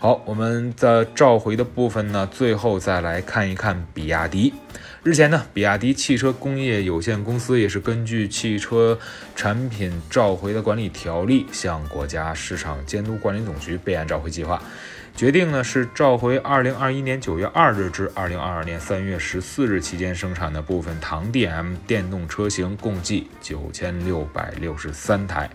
好，我们的召回的部分呢，最后再来看一看比亚迪。日前呢，比亚迪汽车工业有限公司也是根据汽车产品召回的管理条例，向国家市场监督管理总局备案召回计划。决定呢是召回2021年9月2日至2022年3月14日期间生产的部分唐 DM 电动车型，共计9663台。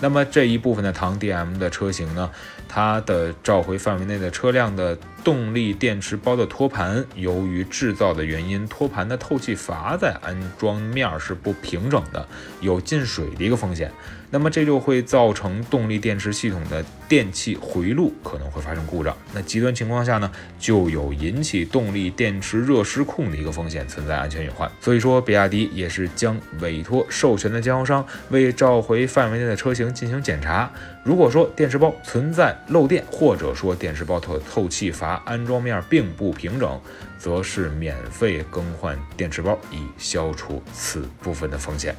那么这一部分的唐 DM 的车型呢，它的召回范围内的车辆的动力电池包的托盘，由于制造的原因，托盘的透气阀在安装面是不平整的，有进水的一个风险。那么这就会造成动力电池系统的电气回路可能会发生故障。那极端情况下呢，就有引起动力电池热失控的一个风险，存在安全隐患。所以说，比亚迪也是将委托授权的经销商为召回范围内的车型进行检查。如果说电池包存在漏电，或者说电池包透透气阀安装面并不平整，则是免费更换电池包，以消除此部分的风险。